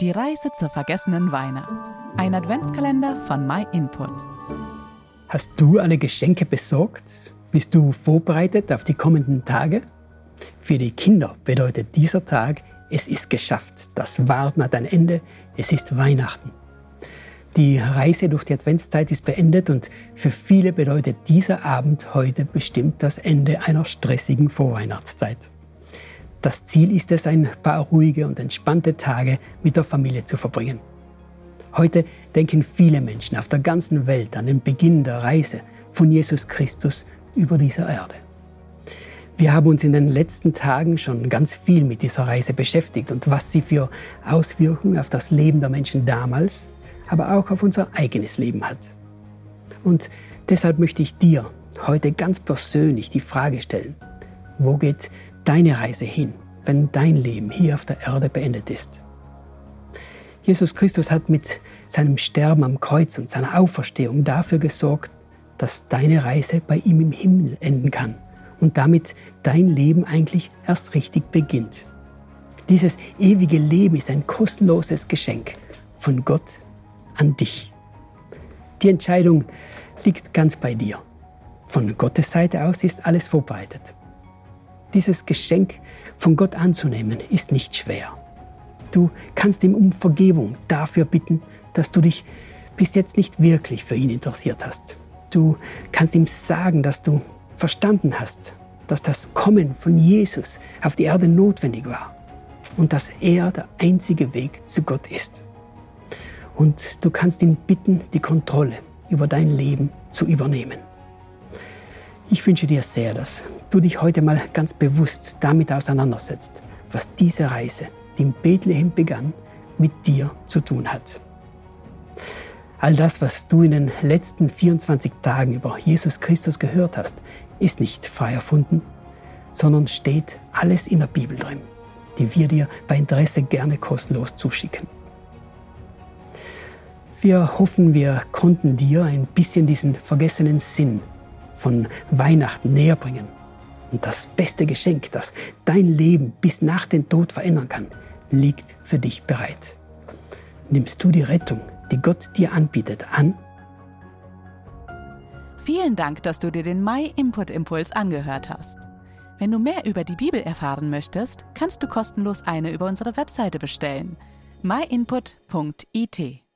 Die Reise zur vergessenen Weihnacht. Ein Adventskalender von MyInput. Hast du alle Geschenke besorgt? Bist du vorbereitet auf die kommenden Tage? Für die Kinder bedeutet dieser Tag, es ist geschafft. Das Warten hat ein Ende. Es ist Weihnachten. Die Reise durch die Adventszeit ist beendet und für viele bedeutet dieser Abend heute bestimmt das Ende einer stressigen Vorweihnachtszeit. Das Ziel ist es, ein paar ruhige und entspannte Tage mit der Familie zu verbringen. Heute denken viele Menschen auf der ganzen Welt an den Beginn der Reise von Jesus Christus über diese Erde. Wir haben uns in den letzten Tagen schon ganz viel mit dieser Reise beschäftigt und was sie für Auswirkungen auf das Leben der Menschen damals, aber auch auf unser eigenes Leben hat. Und deshalb möchte ich dir heute ganz persönlich die Frage stellen, wo geht deine Reise hin, wenn dein Leben hier auf der Erde beendet ist. Jesus Christus hat mit seinem Sterben am Kreuz und seiner Auferstehung dafür gesorgt, dass deine Reise bei ihm im Himmel enden kann und damit dein Leben eigentlich erst richtig beginnt. Dieses ewige Leben ist ein kostenloses Geschenk von Gott an dich. Die Entscheidung liegt ganz bei dir. Von Gottes Seite aus ist alles vorbereitet. Dieses Geschenk von Gott anzunehmen ist nicht schwer. Du kannst ihm um Vergebung dafür bitten, dass du dich bis jetzt nicht wirklich für ihn interessiert hast. Du kannst ihm sagen, dass du verstanden hast, dass das Kommen von Jesus auf die Erde notwendig war und dass er der einzige Weg zu Gott ist. Und du kannst ihn bitten, die Kontrolle über dein Leben zu übernehmen. Ich wünsche dir sehr, dass du dich heute mal ganz bewusst damit auseinandersetzt, was diese Reise, die in Bethlehem begann, mit dir zu tun hat. All das, was du in den letzten 24 Tagen über Jesus Christus gehört hast, ist nicht frei erfunden, sondern steht alles in der Bibel drin, die wir dir bei Interesse gerne kostenlos zuschicken. Wir hoffen, wir konnten dir ein bisschen diesen vergessenen Sinn von Weihnachten näher bringen. Und das beste Geschenk, das dein Leben bis nach dem Tod verändern kann, liegt für dich bereit. Nimmst du die Rettung, die Gott dir anbietet, an? Vielen Dank, dass du dir den My Input Impuls angehört hast. Wenn du mehr über die Bibel erfahren möchtest, kannst du kostenlos eine über unsere Webseite bestellen. myinput.it